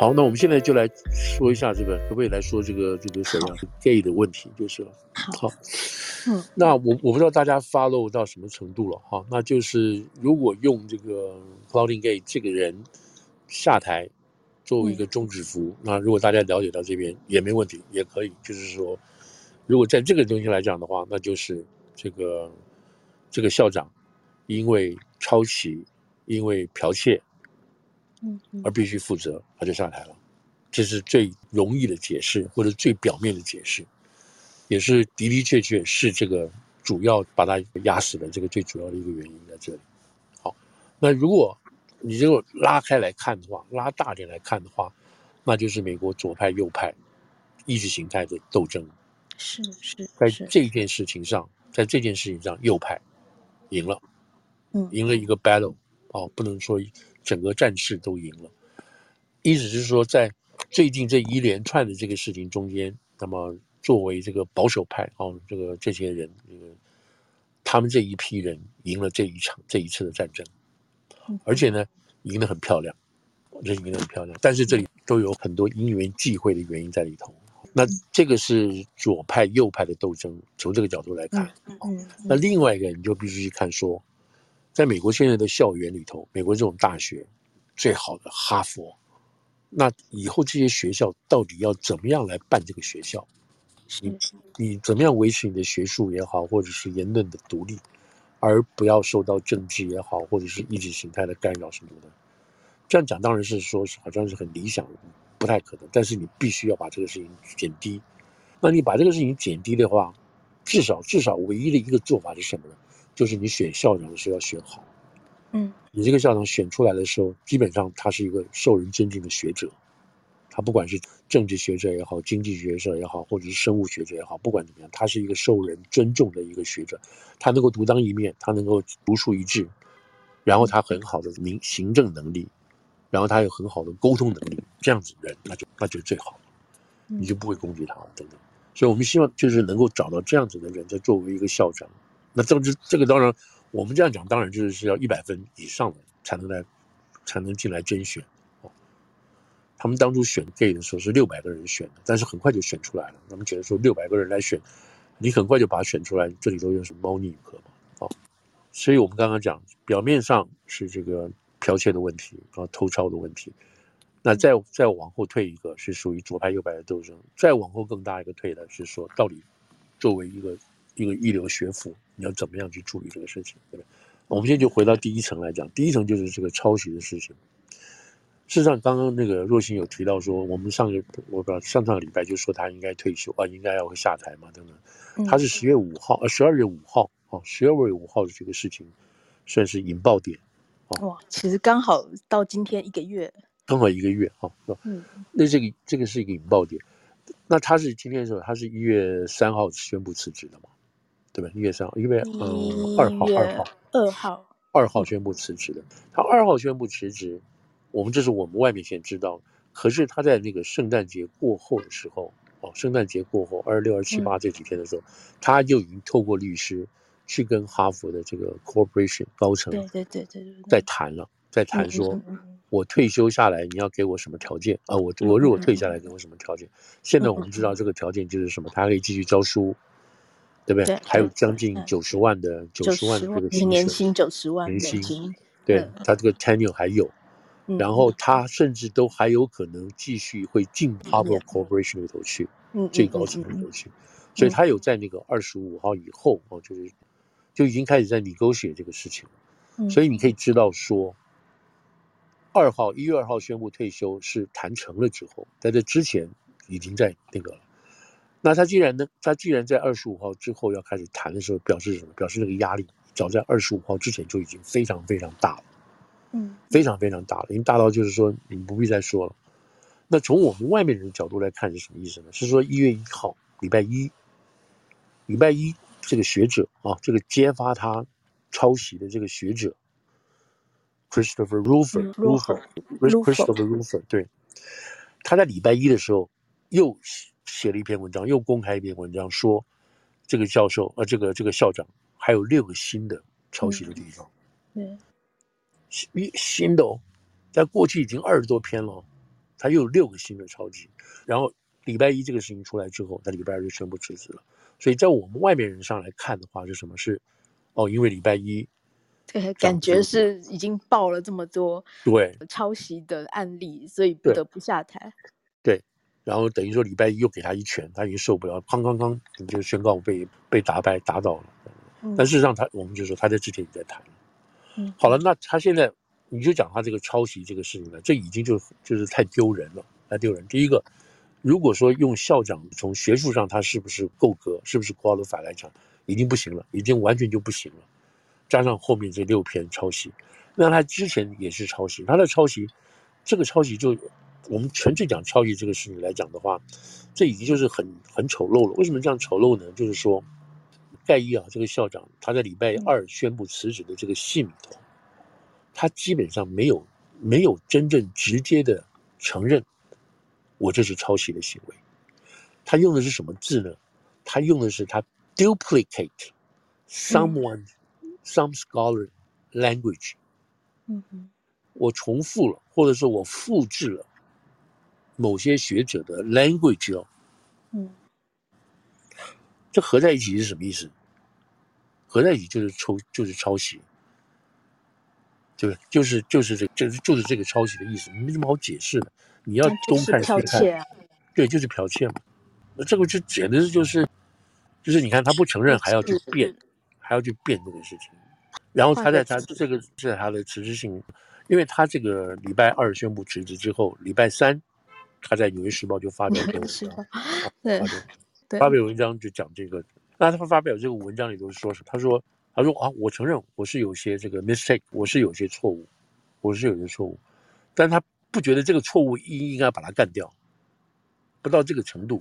好，那我们现在就来说一下这个，可不可以来说这个这个什么 gay 的问题，就是了。好，嗯，那我我不知道大家 follow 到什么程度了哈，那就是如果用这个 Claudine Gay 这个人下台作为一个终止符，嗯、那如果大家了解到这边也没问题，也可以，就是说，如果在这个东西来讲的话，那就是这个这个校长因为抄袭，因为剽窃。嗯，而必须负责，他就下台了，这是最容易的解释，或者最表面的解释，也是的的确确是这个主要把他压死的这个最主要的一个原因在这里。好，那如果你如果拉开来看的话，拉大点来看的话，那就是美国左派右派意识形态的斗争。是是，在这件事情上，在这件事情上，右派赢了，嗯，赢了一个 battle，哦，不能说。整个战事都赢了，意思是说，在最近这一连串的这个事情中间，那么作为这个保守派哦，这个这些人，这个他们这一批人赢了这一场这一次的战争，而且呢，赢得很漂亮，这赢得很漂亮。但是这里都有很多因缘际会的原因在里头。那这个是左派右派的斗争，从这个角度来看，嗯，那另外一个你就必须去看说。在美国现在的校园里头，美国这种大学最好的哈佛，那以后这些学校到底要怎么样来办这个学校？你你怎么样维持你的学术也好，或者是言论的独立，而不要受到政治也好，或者是意识形态的干扰什么的？这样讲当然是说是好像是很理想，不太可能。但是你必须要把这个事情减低。那你把这个事情减低的话，至少至少唯一的一个做法是什么呢？就是你选校长的时候要选好，嗯，你这个校长选出来的时候，基本上他是一个受人尊敬的学者，他不管是政治学者也好，经济学者也好，或者是生物学者也好，不管怎么样，他是一个受人尊重的一个学者，他能够独当一面，他能够独树一帜，然后他很好的民行政能力，然后他有很好的沟通能力，这样子的人那就那就最好了，你就不会攻击他了等等。所以我们希望就是能够找到这样子的人，在作为一个校长。那政治这个当然，我们这样讲当然就是是要一百分以上的才能来，才能进来甄选。他们当初选 gay 的时候是六百个人选的，但是很快就选出来了。他们觉得说六百个人来选，你很快就把它选出来，这里头有什么猫腻可嘛？啊，所以我们刚刚讲，表面上是这个剽窃的问题啊，偷抄的问题。那再再往后退一个，是属于左派右派的斗争。再往后更大一个退的是说，到底作为一个。一个一流学府，你要怎么样去处理这个事情，对不对？我们现在就回到第一层来讲，第一层就是这个抄袭的事情。事实上，刚刚那个若星有提到说，我们上个我不知道上上个礼拜就说他应该退休啊，应该要下台嘛，等等。他是十月五号，呃，十二月五号，哦，十二月五号的这个事情算是引爆点。哇，其实刚好到今天一个月，刚好一个月哈，是吧？嗯，那这个这个是一个引爆点。那他是今天的时候，他是一月三号宣布辞职的嘛？对吧？一月三号，一月嗯二号，二号，二号，二号宣布辞职的。他二号宣布辞职，我们这是我们外面先知道。可是他在那个圣诞节过后的时候，哦，圣诞节过后二六二七八这几天的时候，嗯、他就已经透过律师去跟哈佛的这个 corporation 高层，对对对对对，在谈了，在谈说，我退休下来你要给我什么条件啊？我我如果退下来给我什么条件？现在我们知道这个条件就是什么？他可以继续教书。对不对？对，还有将近九十万的九十万的这个年薪九十万年薪，对，他这个 tenure 还有，嗯，然后他甚至都还有可能继续会进 Harvard Corporation 里头去，嗯，最高层里头去，嗯，所以他有在那个二十五号以后哦，就是就已经开始在 negotiate 这个事情，嗯，所以你可以知道说，二号一月二号宣布退休是谈成了之后，在这之前已经在那个了。那他既然呢，他既然在二十五号之后要开始谈的时候，表示什么？表示那个压力早在二十五号之前就已经非常非常大了，嗯，非常非常大了，已经大到就是说你不必再说了。那从我们外面人的角度来看是什么意思呢？是说一月一号礼拜一，礼拜一这个学者啊，这个揭发他抄袭的这个学者，Christopher Rufer，Rufer，Christopher Rufer，对，他在礼拜一的时候又。写了一篇文章，又公开一篇文章，说这个教授，呃，这个这个校长还有六个新的抄袭的地方。嗯，新新的哦，在过去已经二十多篇了，他又有六个新的抄袭，然后礼拜一这个事情出来之后，他礼拜二就宣布辞职了。所以在我们外面人上来看的话，是什么？是哦，因为礼拜一，对，感觉是已经爆了这么多对抄袭的案例，所以不得不下台。对，然后等于说礼拜一又给他一拳，他已经受不了，哐哐哐，你就宣告被被打败打倒了。但事实上他，他我们就说他在之前也在谈。嗯，好了，那他现在。你就讲他这个抄袭这个事情了，这已经就就是太丢人了，太丢人。第一个，如果说用校长从学术上他是不是够格，是不是 qualified 来讲，已经不行了，已经完全就不行了。加上后面这六篇抄袭，那他之前也是抄袭，他的抄袭，这个抄袭就我们纯粹讲抄袭这个事情来讲的话，这已经就是很很丑陋了。为什么这样丑陋呢？就是说，盖伊啊，这个校长他在礼拜二宣布辞职的这个信里头。他基本上没有没有真正直接的承认我这是抄袭的行为，他用的是什么字呢？他用的是他 duplicate someone、嗯、some scholar language，嗯哼，我重复了，或者说我复制了某些学者的 language 哦，嗯，这合在一起是什么意思？合在一起就是抄就是抄袭。对，就是就是这就是就是这个抄袭的意思，没什么好解释的。你要东看西看，对，就是剽窃嘛。那这个就简直就是，就是你看他不承认，还要去辩，还要去辩这个事情。然后他在他这个是他的辞职信，因为他这个礼拜二宣布辞职之后，礼拜三他在《纽约时报》就发表 文章，对，发表文章就讲这个。那他发表这个文章里头说什么？他说。他说啊，我承认我是有些这个 mistake，我是有些错误，我是有些错误，但他不觉得这个错误应应该把它干掉，不到这个程度。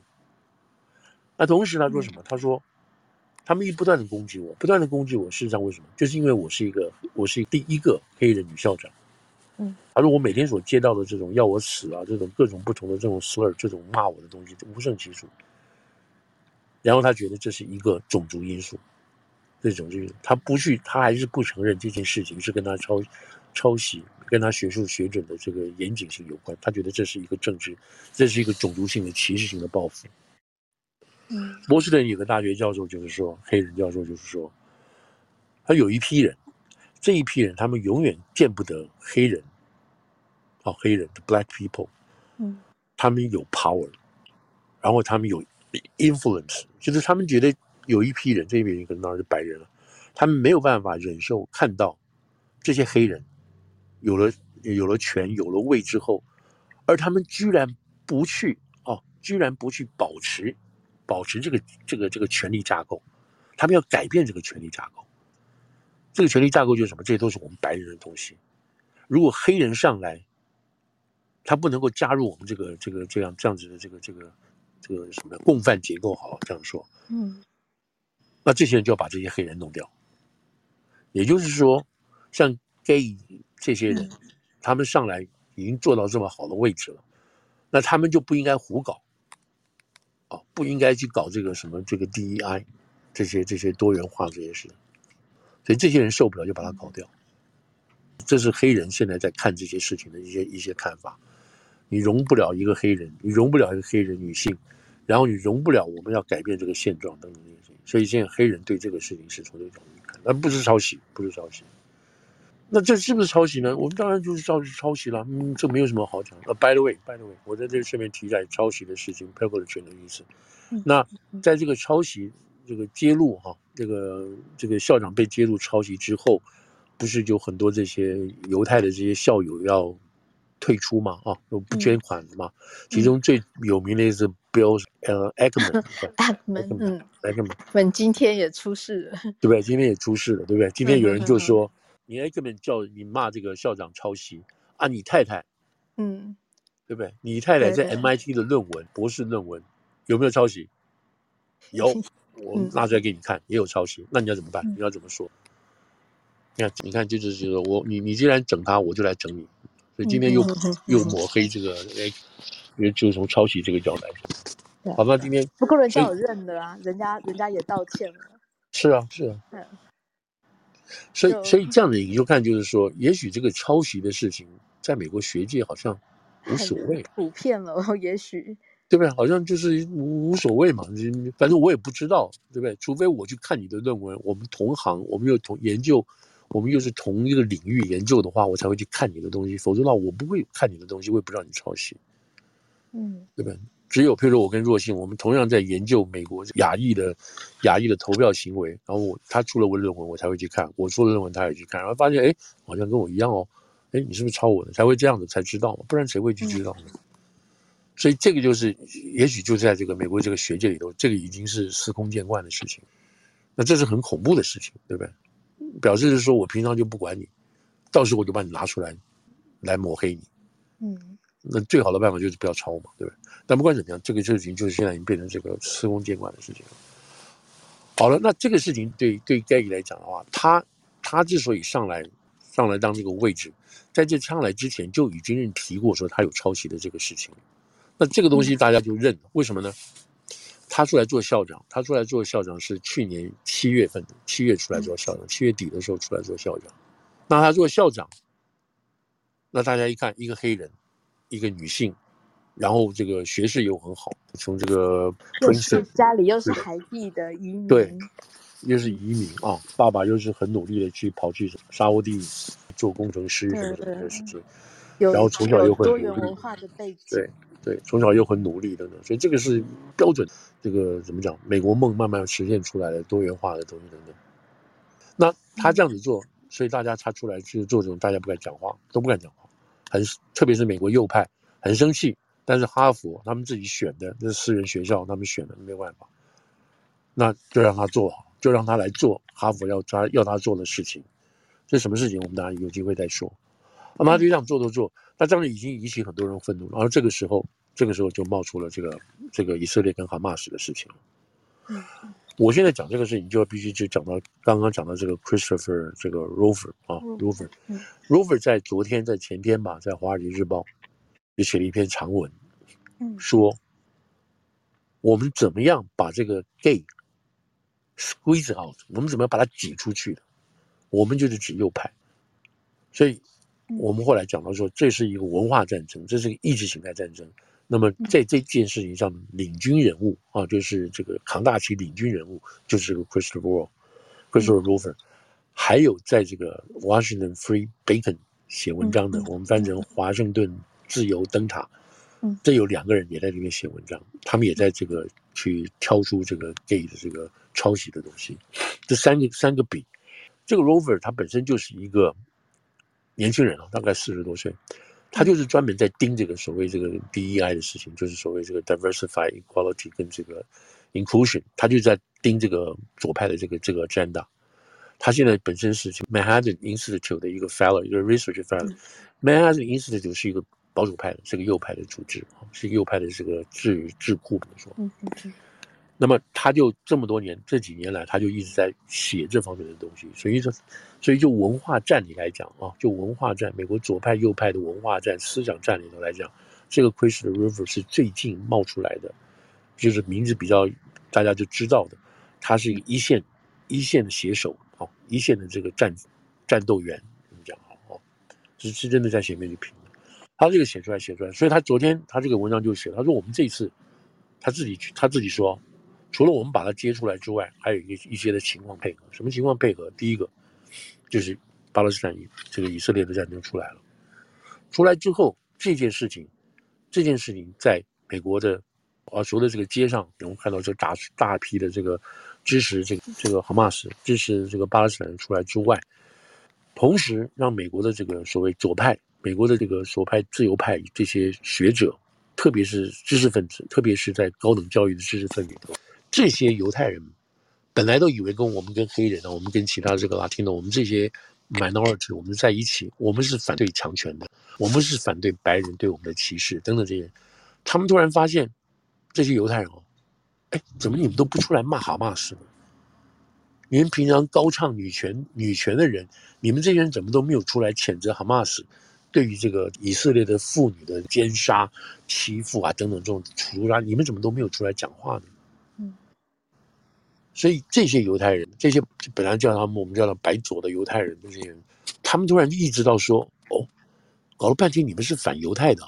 那同时他说什么？他说他们一不断的攻击我，不断的攻击我，事实上为什么？就是因为我是一个我是第一个黑人女校长。嗯，他说我每天所接到的这种要我死啊，这种各种不同的这种 slur，这种骂我的东西无胜其数。然后他觉得这是一个种族因素。这种就是他不去，他还是不承认这件事情是跟他抄抄袭、跟他学术学者的这个严谨性有关。他觉得这是一个政治，这是一个种族性的歧视性的报复。嗯，波士顿有个大学教授就是说，黑人教授就是说，他有一批人，这一批人他们永远见不得黑人，哦，黑人的 black people，嗯，他们有 power，然后他们有 influence，就是他们觉得。有一批人，这一批人可能当然是白人了，他们没有办法忍受看到这些黑人有了有了权有了位之后，而他们居然不去哦，居然不去保持保持这个这个这个权力架构，他们要改变这个权力架构。这个权力架构就是什么？这些都是我们白人的东西。如果黑人上来，他不能够加入我们这个这个这样这样子的这个这个这个什么共犯结构，好这样说，嗯。那这些人就要把这些黑人弄掉，也就是说，像 gay 这些人，他们上来已经做到这么好的位置了，那他们就不应该胡搞，啊，不应该去搞这个什么这个 DEI，这些这些多元化这些事，所以这些人受不了就把他搞掉。这是黑人现在在看这些事情的一些一些看法。你容不了一个黑人，你容不了一个黑人女性，然后你容不了我们要改变这个现状等等这些事情。所以现在黑人对这个事情是从这种角度看，那不是抄袭，不是抄袭。那这是不是抄袭呢？我们当然就是照是抄袭了，嗯，这没有什么好讲。呃，by the way，by the way，我在这里顺便提一下抄袭的事情，privilege 的意思。那在这个抄袭这个揭露哈，这个这个校长被揭露抄袭之后，不是就很多这些犹太的这些校友要退出嘛？啊，都不捐款的嘛。其中最有名的是 Bill 呃 Ackman，Ackman，嗯，Ackman，今天也出事了，对不对？今天也出事了，对不对？今天有人就说，你 e c k m a n 叫你骂这个校长抄袭啊，你太太，嗯，对不对？你太太在 MIT 的论文，博士论文有没有抄袭？有，我拿出来给你看，也有抄袭。那你要怎么办？你要怎么说？你看，你看，就是就是我，你你既然整他，我就来整你。所以今天又又抹黑这个，哎，因为就从抄袭这个角度来说，好吧，今天不过人家有认的啊，人家人家也道歉了。是啊，是啊。嗯。所以所以这样的你就看，就是说，也许这个抄袭的事情，在美国学界好像无所谓，普遍了，也许对不对？好像就是无无所谓嘛，反正我也不知道，对不对？除非我去看你的论文，我们同行，我们又同研究，我们又是同一个领域研究的话，我才会去看你的东西。否则的话，我不会看你的东西，我也不知道你抄袭，嗯，对不对？只有譬如说我跟若信，我们同样在研究美国亚裔的亚裔的投票行为，然后我他出了我论文，我才会去看；我出了论文，他也去看，然后发现哎，好像跟我一样哦，哎，你是不是抄我的？才会这样子才知道嘛，不然谁会去知道呢？嗯、所以这个就是，也许就在这个美国这个学界里头，这个已经是司空见惯的事情。那这是很恐怖的事情，对不对？表示是说我平常就不管你，到时候我就把你拿出来，来抹黑你。嗯。那最好的办法就是不要抄嘛，对不对？但不管怎么样，这个事情就是现在已经变成这个司空见惯的事情了。好了，那这个事情对对盖伊来讲的话，他他之所以上来上来当这个位置，在这上来之前就已经提过说他有抄袭的这个事情。那这个东西大家就认了，为什么呢？他出来做校长，他出来做校长是去年七月份的，七月出来做校长，七月底的时候出来做校长。那他做校长，那大家一看，一个黑人。一个女性，然后这个学识又很好，从这个又是家里又是海地的移民，对，又是移民啊，爸爸又是很努力的去跑去沙乌地做工程师什么什么的事情，然后从小又很努力，多元文化的背景，对对，从小又很努力等等，所以这个是标准，这个怎么讲？美国梦慢慢实现出来的多元化的东西等等。那他这样子做，所以大家他出来去做这种，大家不敢讲话，都不敢讲话。很，特别是美国右派很生气，但是哈佛他们自己选的，那是私人学校，他们选的没有办法，那就让他做好，就让他来做哈佛要他要他做的事情。这什么事情？我们当然有机会再说。那么他就这样做做做，那这样已经引起很多人愤怒，然后这个时候，这个时候就冒出了这个这个以色列跟哈马斯的事情。嗯。我现在讲这个事情，就要必须就讲到刚刚讲到这个 Christopher 这个 Rover 啊，Rover，Rover 在昨天在前天吧，在《华尔街日报》就写了一篇长文，说我们怎么样把这个 gay squeeze out，我们怎么样把它挤出去的？我们就是指右派，所以我们后来讲到说，这是一个文化战争，这是一个意识形态战争。那么在这件事情上，领军人物啊，就是这个扛大旗领军人物，就是这个 Christopher Christopher Rover，还有在这个 Washington Free Beacon 写文章的，我们翻成华盛顿自由灯塔，这有两个人也在里面写文章，他们也在这个去挑出这个 gay 的这个抄袭的东西，这三个三个比，这个 Rover 他本身就是一个年轻人啊，大概四十多岁。他就是专门在盯这个所谓这个 DEI 的事情，就是所谓这个 diversify equality 跟这个 inclusion，他就在盯这个左派的这个这个 agenda。他现在本身是 Manhattan Institute 的一个 fellow，一个 research fellow。Manhattan Institute 是一个保守派的，是个右派的组织，是右派的这个智智库，怎么说？嗯嗯。那么他就这么多年，这几年来，他就一直在写这方面的东西。所以说，所以就文化战里来讲啊，就文化战，美国左派右派的文化战、思想战里头来讲，这个 Chris River 是最近冒出来的，就是名字比较大家就知道的，他是一线一线的写手啊，一线的这个战战斗员，怎么讲啊？是是真的在前面去拼的。他这个写出来写出来，所以他昨天他这个文章就写，他说我们这次他自己他自己说。除了我们把它接出来之外，还有一一些的情况配合。什么情况配合？第一个就是巴勒斯坦以这个以色列的战争出来了。出来之后，这件事情，这件事情在美国的啊，除了这个街上，我们看到这大大批的这个支持这个这个哈马斯、支持这个巴勒斯坦人出来之外，同时让美国的这个所谓左派、美国的这个左派自由派这些学者，特别是知识分子，特别是在高等教育的知识分子。这些犹太人本来都以为跟我们跟黑人呢，我们跟其他这个 Latino，我们这些 minority，我们在一起，我们是反对强权的，我们是反对白人对我们的歧视等等这些。他们突然发现，这些犹太人哦，哎，怎么你们都不出来骂哈马斯呢？你们平常高唱女权女权的人，你们这些人怎么都没有出来谴责哈马斯对于这个以色列的妇女的奸杀、欺负啊等等这种屠杀，你们怎么都没有出来讲话呢？所以这些犹太人，这些本来叫他们我们叫他白左的犹太人，这些人，他们突然意识到说，哦，搞了半天你们是反犹太的，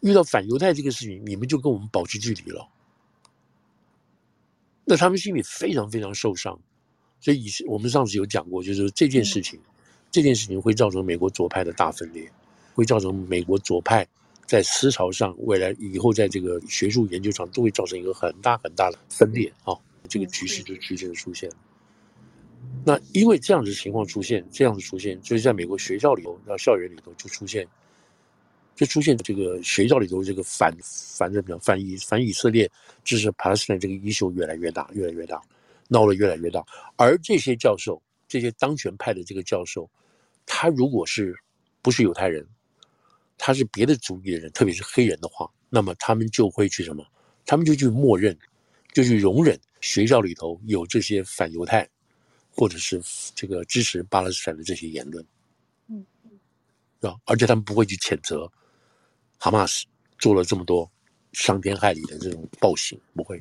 遇到反犹太这个事情，你们就跟我们保持距离了。那他们心里非常非常受伤，所以以我们上次有讲过，就是这件事情，这件事情会造成美国左派的大分裂，会造成美国左派在思潮上未来以后在这个学术研究上都会造成一个很大很大的分裂啊，这个局势就逐渐的出现。那因为这样子情况出现，这样子出现，就是在美国学校里头，到校园里头就出现。就出现这个学校里头这个反反正比较反以反以色列支持巴勒斯坦这个衣袖越来越大，越来越大，闹得越来越大。而这些教授，这些当权派的这个教授，他如果是不是犹太人，他是别的族裔的人，特别是黑人的话，那么他们就会去什么？他们就去默认，就去容忍学校里头有这些反犹太，或者是这个支持巴勒斯坦的这些言论，嗯，啊，而且他们不会去谴责。哈马斯做了这么多伤天害理的这种暴行，不会，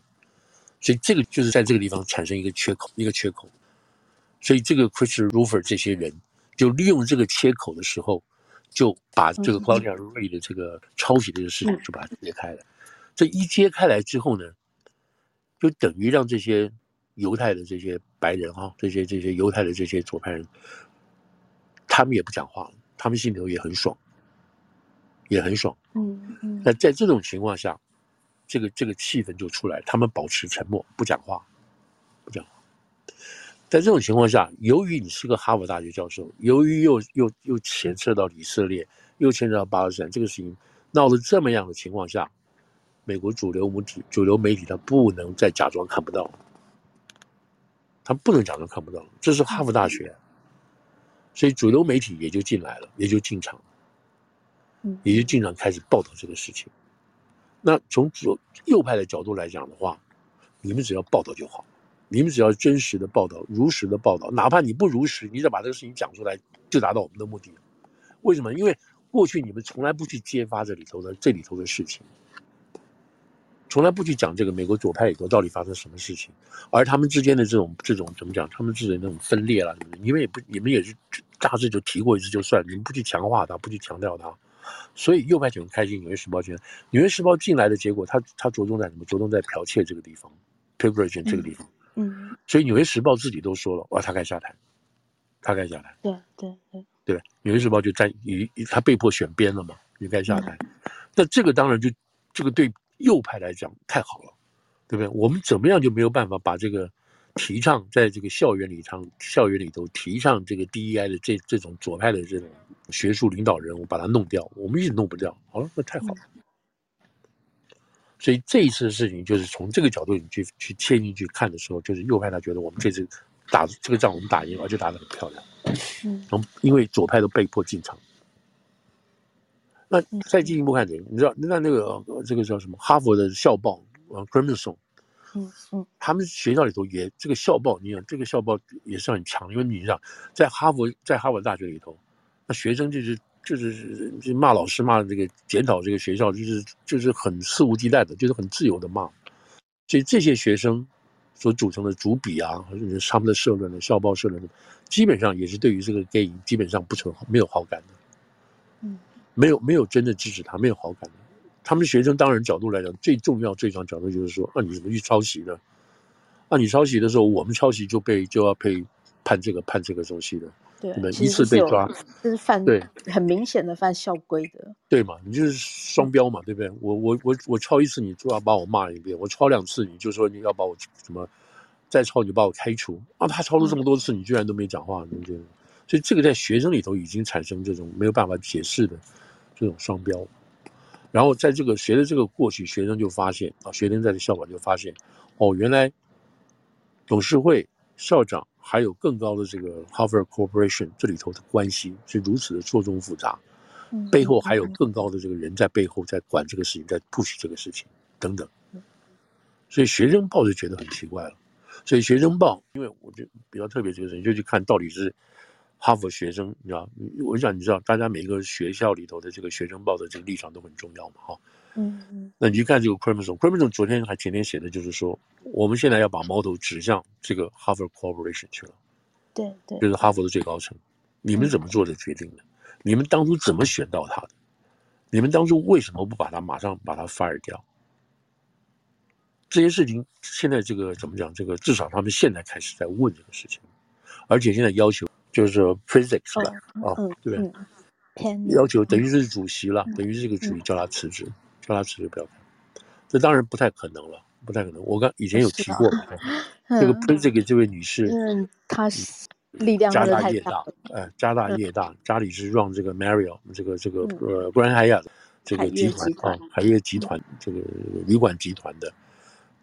所以这个就是在这个地方产生一个缺口，一个缺口。所以这个 Christian Ruffer 这些人就利用这个缺口的时候，就把这个 Claudia Ray 的这个抄袭这个事情就把它揭开了。这一揭开来之后呢，就等于让这些犹太的这些白人啊，这些这些犹太的这些左派人，他们也不讲话了，他们心里头也很爽。也很爽，嗯嗯。那在这种情况下，这个这个气氛就出来，他们保持沉默，不讲话，不讲话。在这种情况下，由于你是个哈佛大学教授，由于又又又牵涉到以色列，又牵涉到巴勒斯坦，这个事情闹得这么样的情况下，美国主流媒体、主流媒体他不能再假装看不到，他不能假装看不到，这是哈佛大学，所以主流媒体也就进来了，也就进场。也就进场开始报道这个事情。那从左右派的角度来讲的话，你们只要报道就好，你们只要真实的报道、如实的报道，哪怕你不如实，你只要把这个事情讲出来，就达到我们的目的。为什么？因为过去你们从来不去揭发这里头的这里头的事情，从来不去讲这个美国左派里头到底发生什么事情，而他们之间的这种这种怎么讲？他们之间的那种分裂了，你们也不，你们也是大致就提过一次就算，你们不去强化它，不去强调它。所以右派就很开心，《纽约时报》进来，《纽约时报》进来的结果，他他着重在什么？着重在剽窃这个地方，privilege 这个地方。嗯。所以《纽约时报》自己都说了，哇，他该下台，他该下台。对对对。对，《纽约时报》就站以他被迫选边了嘛，也该下台。那这个当然就这个对右派来讲太好了，对不对？我们怎么样就没有办法把这个提倡在这个校园里头，校园里头提倡这个 DEI 的这这种左派的这种。学术领导人，我把它弄掉，我们一直弄不掉。好了，那太好了。所以这一次的事情，就是从这个角度你去去切进去看的时候，就是右派他觉得我们这次打这个仗我们打赢，而且打得很漂亮。嗯，因为左派都被迫进场。那再进一步看，你知道那那个这个叫什么？哈佛的校报啊，Crimson，嗯嗯，他们学校里头也这个校报，你想这个校报也是很强，因为你想在哈佛在哈佛大学里头。那学生就是就是就骂老师骂这个检讨这个学校就是就是很肆无忌惮的，就是很自由的骂，所以这些学生所组成的主笔啊，或者是他们的社论的校报社论，基本上也是对于这个 gay 基本上不成没有好感的，嗯，没有没有真的支持他，没有好感的。他们学生当然角度来讲，最重要最重要角度就是说，那、啊、你怎么去抄袭呢？那、啊、你抄袭的时候，我们抄袭就被就要被判这个判这个东西的。对，一次被抓，这是犯对很明显的犯校规的，对嘛？你就是双标嘛，对不对？我我我我抄一次，你就要把我骂一遍；我抄两次，你就说你要把我什么再抄，你就把我开除啊！他抄了这么多次，你居然都没讲话，对不对？所以这个在学生里头已经产生这种没有办法解释的这种双标。然后在这个随着这个过去，学生就发现啊，学生在这校馆就发现哦，原来董事会校长。还有更高的这个 Harvard Corporation 这里头的关系是如此的错综复杂，背后还有更高的这个人在背后在管这个事情，在 push 这个事情等等，所以学生报就觉得很奇怪了。所以学生报，因为我就比较特别这个事情，就去看到底是哈佛学生，你知道，我想你知道，大家每个学校里头的这个学生报的这个立场都很重要嘛，哈。嗯嗯，那你去看这个 Crimson，Crimson 昨天还前天写的就是说，我们现在要把矛头指向这个 Harvard Corporation 去了，对对，就是哈佛的最高层，你们怎么做的决定的？你们当初怎么选到他的？你们当初为什么不把他马上把他 fire 掉？这些事情现在这个怎么讲？这个至少他们现在开始在问这个事情，而且现在要求就是说 Prizik 吧，啊，对？要求等于是主席了，等于是这个主席叫他辞职，叫他辞职不要干。这当然不太可能了，不太可能。我刚以前有提过，这个 Prizik 这位女士，嗯，她是。力量家大业大，哎，家大业大，家里是 run 这个 Marriott 这个这个呃 Grand Hyatt 这个集团啊，海悦集团这个旅馆集团的，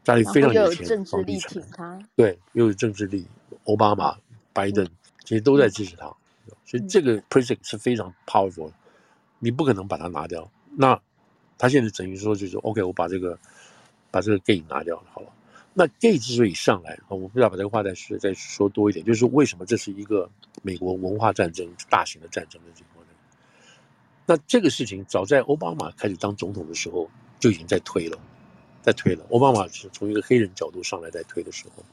家里非常有钱，政治力挺他，对，又有政治力，奥巴马、拜登其实都在支持他，所以这个 Pritzker 是非常 powerful 的，你不可能把它拿掉。那他现在等于说就是 OK，我把这个把这个 gay 拿掉了，好了。那 gay 之所以上来，我不知道把这个话再说再说多一点，就是为什么这是一个美国文化战争、大型的战争的情况呢？那这个事情早在奥巴马开始当总统的时候就已经在推了，在推了。奥巴马是从一个黑人角度上来在推的时候，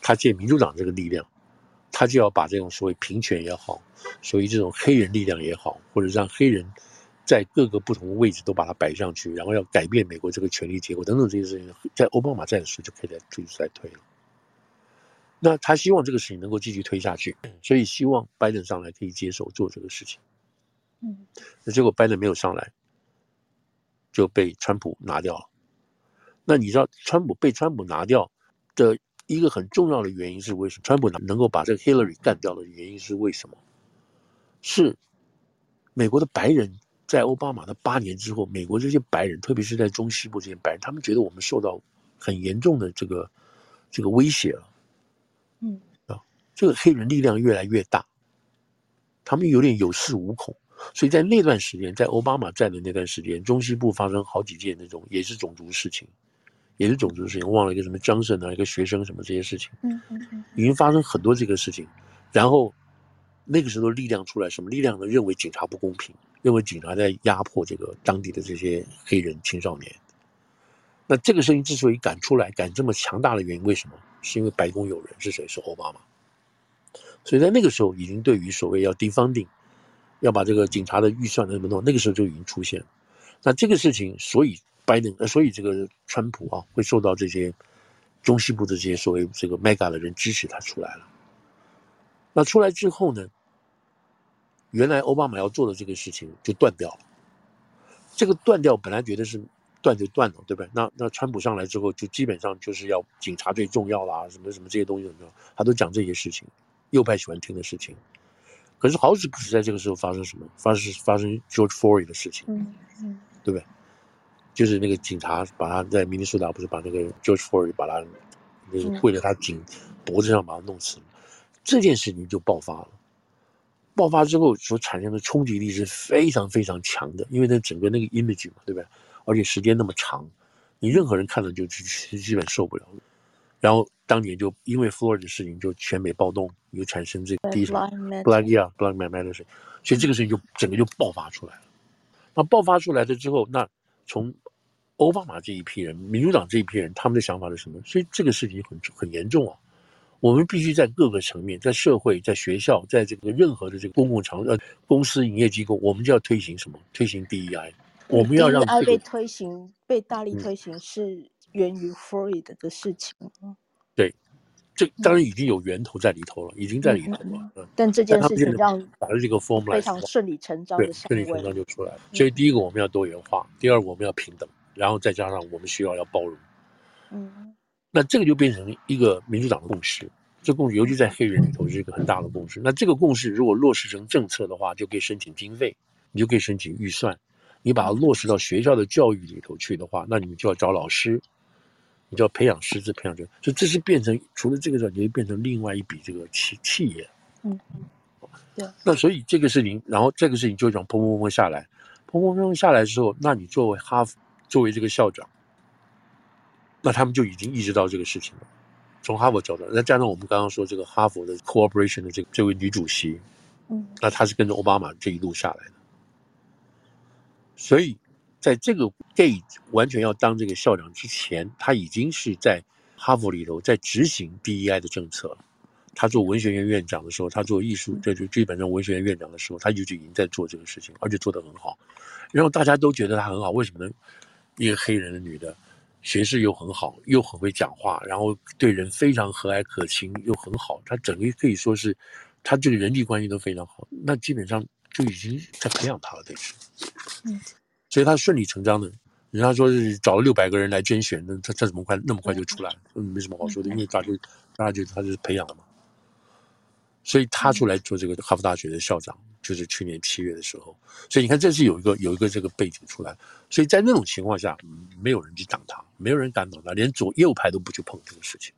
他借民主党这个力量，他就要把这种所谓平权也好，所谓这种黑人力量也好，或者让黑人。在各个不同的位置都把它摆上去，然后要改变美国这个权力结构等等这些事情，在奥巴马在的时候就可以在推在推了。那他希望这个事情能够继续推下去，所以希望拜登上来可以接手做这个事情。嗯，那结果拜登没有上来，就被川普拿掉了。那你知道川普被川普拿掉的一个很重要的原因是为什么？川普能够把这个 Hillary 干掉的原因是为什么？是美国的白人。在奥巴马的八年之后，美国这些白人，特别是在中西部这些白人，他们觉得我们受到很严重的这个这个威胁了。嗯啊，这个黑人力量越来越大，他们有点有恃无恐。所以在那段时间，在奥巴马在的那段时间，中西部发生好几件那种也是种族事情，也是种族事情。我忘了一个什么张胜啊，一个学生什么这些事情。嗯嗯嗯，已经发生很多这个事情，然后。那个时候力量出来，什么力量呢？认为警察不公平，认为警察在压迫这个当地的这些黑人青少年。那这个声音之所以敢出来，敢这么强大的原因，为什么？是因为白宫有人是谁？是奥巴马。所以在那个时候，已经对于所谓要 defunding，要把这个警察的预算那么弄，那个时候就已经出现了。那这个事情，所以拜登，呃，所以这个川普啊，会受到这些中西部的这些所谓这个 mega 的人支持他出来了。那出来之后呢？原来奥巴马要做的这个事情就断掉了，这个断掉本来觉得是断就断了，对不对？那那川普上来之后，就基本上就是要警察最重要啦，什么什么这些东西很重要，他都讲这些事情，右派喜欢听的事情。可是好死不死在这个时候发生什么？发生发生 George Floyd 的事情，嗯嗯，对不对？就是那个警察把他在明尼苏达不是把那个 George Floyd 把他那个跪在他颈脖子上把他弄死了，这件事情就爆发了。爆发之后所产生的冲击力是非常非常强的，因为那整个那个 image 嘛，对不对？而且时间那么长，你任何人看了就基基本受不了。然后当年就因为 Floyd 的事情，就全美暴动，又产生这个第一场 Black Yeah Black Lives Matter 事情，所以这个事情就整个就爆发出来了。那爆发出来了之后，那从奥巴马这一批人、民主党这一批人，他们的想法是什么？所以这个事情很很严重啊。我们必须在各个层面，在社会、在学校、在这个任何的这个公共场呃公司营业机构，我们就要推行什么？推行 DEI。我们要让 DEI 被推行、被大力推行，是源于 Freud 的事情。对，这当然已经有源头在里头了，已经在里头了。嗯，但这件事情让把这个 form 非常顺理成章的顺理成章就出来了。所以第一个我们要多元化，第二我们要平等，然后再加上我们需要要包容。嗯。那这个就变成一个民主党的共识，这共识尤其在黑人里头是一个很大的共识。那这个共识如果落实成政策的话，就可以申请经费，你就可以申请预算。你把它落实到学校的教育里头去的话，那你们就要找老师，你就要培养师资，培养这个，所以这是变成除了这个之外，你会变成另外一笔这个企企业。嗯嗯，对。那所以这个事情，然后这个事情就这样砰砰砰下来，砰砰砰下来之后，那你作为哈佛，作为这个校长。那他们就已经意识到这个事情了，从哈佛角度，那加上我们刚刚说这个哈佛的 cooperation 的这个这位女主席，嗯，那她是跟着奥巴马这一路下来的，所以在这个 Gay 完全要当这个校长之前，他已经是在哈佛里头在执行 DEI 的政策了。他做文学院院长的时候，他做艺术，这就基本上文学院院长的时候，他就已经在做这个事情，而且做得很好。然后大家都觉得他很好，为什么呢？一个黑人的女的，学识又很好，又很会讲话，然后对人非常和蔼可亲，又很好。她整个可以说是，她这个人际关系都非常好。那基本上就已经在培养她了，等于是。嗯。所以她顺理成章的。人家说是找了六百个人来甄选，那她她怎么快那么快就出来了？嗯，没什么好说的，因为大家就大家就他就是培养了嘛。所以他出来做这个哈佛大学的校长，就是去年七月的时候。所以你看，这是有一个有一个这个背景出来。所以在那种情况下，没有人去挡他，没有人敢挡他，连左右派都不去碰这个事情。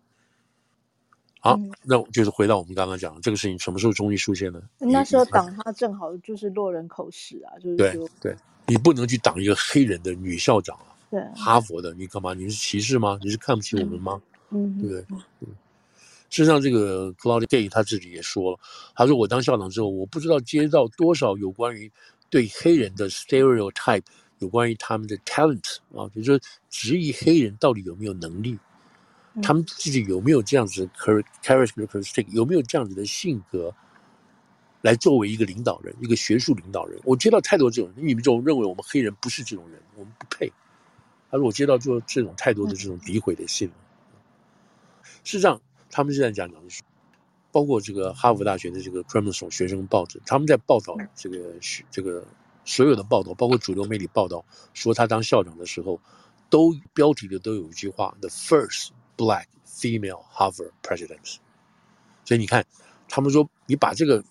好，那就是回到我们刚刚讲的这个事情，什么时候终于出现呢？那时候挡他正好就是落人口实啊，就是对对。你不能去挡一个黑人的女校长啊！对，哈佛的，你干嘛？你是歧视吗？你是看不起我们吗？嗯，对不对？嗯。事实上，这个 Claudine Gay 他自己也说了，他说：“我当校长之后，我不知道接到多少有关于对黑人的 stereotype，有关于他们的 talent 啊，就是说质疑黑人到底有没有能力，他们自己有没有这样子的 characteristic，有没有这样子的性格。”来作为一个领导人，一个学术领导人，我接到太多这种人，你们总认为我们黑人不是这种人，我们不配。他说我接到做这种太多的这种诋毁的信。事实上，他们现在讲讲的是，包括这个哈佛大学的这个 Crimson 学生报纸，他们在报道这个这个所有的报道，包括主流媒体报道说他当校长的时候，都标题的都有一句话：The first black female Harvard president。所以你看，他们说你把这个。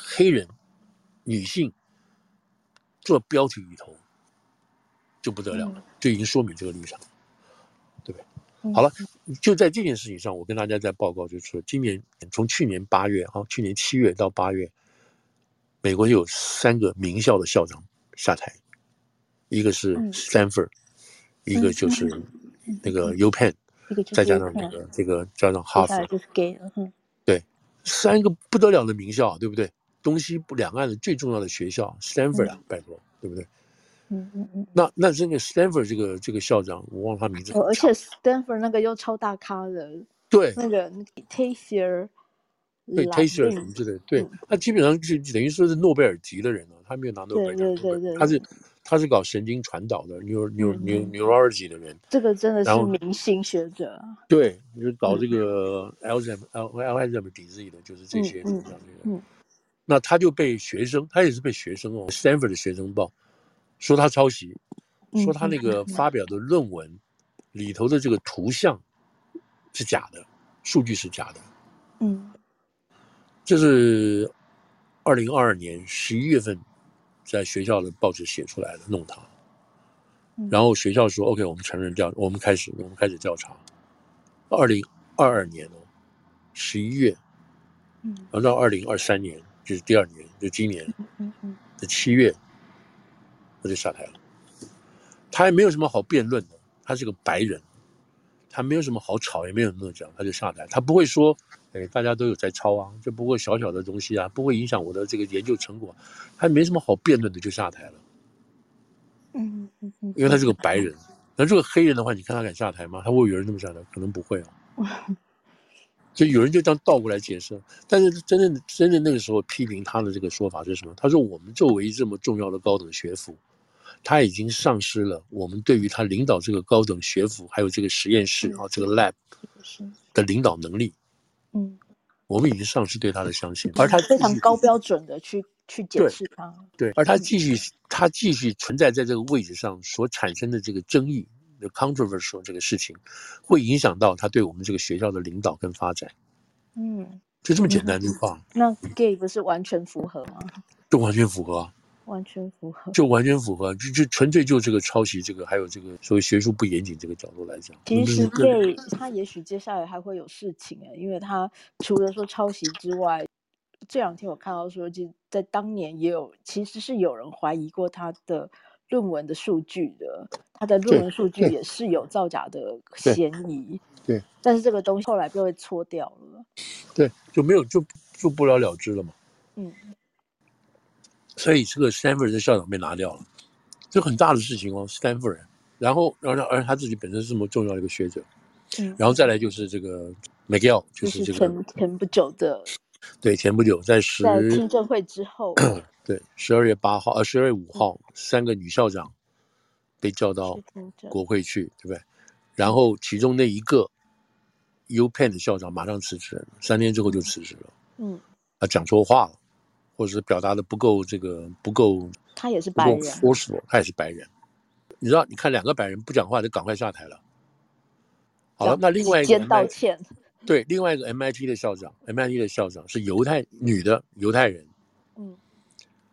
黑人女性做标题里头就不得了了，就已经说明这个立场？好了，就在这件事情上，我跟大家在报告，就是说，今年从去年八月啊，去年七月到八月，美国有三个名校的校长下台，一个是 Stanford，一个就是那个 UPenn，再加上那个这个加上哈佛，对。三个不得了的名校，对不对？东西不两岸的最重要的学校，Stanford 拜托，对不对？嗯嗯嗯。那那这个 Stanford 这个这个校长，我忘了他名字。哦，而且 Stanford 那个又超大咖的，对，那个 Taser，对 Taser 什么之类的，对，他基本上就等于说是诺贝尔级的人了，他没有拿诺贝尔奖，对对对，他是他是搞神经传导的，neuro neuro neurology 的人，这个真的是明星学者。对，就是搞这个 Alzheimer Alzheimer disease 的，就是这些，嗯嗯。那他就被学生，他也是被学生哦，Stanford 的学生报说他抄袭，说他那个发表的论文里头的这个图像是假的，数据是假的。嗯，这是二零二二年十一月份。在学校的报纸写出来的弄他，然后学校说 OK，我们承认调，我们开始，我们开始调查。二零二二年哦，十一月，嗯，然后到二零二三年，就是第二年，就今年，嗯嗯，的七月，他就下台了。他也没有什么好辩论的，他是个白人。他没有什么好吵，也没有那么讲，他就下台。他不会说，哎，大家都有在抄啊，这不过小小的东西啊，不会影响我的这个研究成果。他没什么好辩论的，就下台了。嗯嗯嗯，因为他是个白人，那如果黑人的话，你看他敢下台吗？他会有人这么下台？可能不会啊。所以有人就这样倒过来解释。但是真正真正那个时候批评他的这个说法是什么？他说：“我们作为这么重要的高等学府。”他已经丧失了我们对于他领导这个高等学府，还有这个实验室啊，这个 lab 的领导能力，嗯，我们已经丧失对他的相信。而他非常高标准的去去解释他，对，而他继续他继续存在在这个位置上所产生的这个争议的 controversial 这个事情，会影响到他对我们这个学校的领导跟发展。嗯，就这么简单的话。那 gay 不是完全符合吗？就完全符合啊。完全符合，就完全符合，就就纯粹就这个抄袭，这个还有这个所谓学术不严谨这个角度来讲，其实 gay 他也许接下来还会有事情啊，因为他除了说抄袭之外，这两天我看到说，就在当年也有，其实是有人怀疑过他的论文的数据的，他的论文数据也是有造假的嫌疑，对，但是这个东西后来就被搓掉了，对，就没有就就不了了之了嘛，嗯。所以这个 Stanford 的校长被拿掉了，这很大的事情哦，Stanford。然后，然后，而他自己本身是这么重要的一个学者，嗯，然后再来就是这个，Miguel 就是这个前前不久的，对，前不久在十在听证会之后，对，十二月八号呃，十二月五号，嗯、三个女校长被叫到国会去，对不对？然后其中那一个 UPenn 的校长马上辞职，三天之后就辞职了。嗯，啊讲错话了，或者是表达的不够这个不够，他也是白人，forceful，他也是白人。你知道，你看两个白人不讲话就赶快下台了。好了，那另外一个先道歉。对，另外一个 MIT 的校长，MIT 的校长是犹太女的犹太人。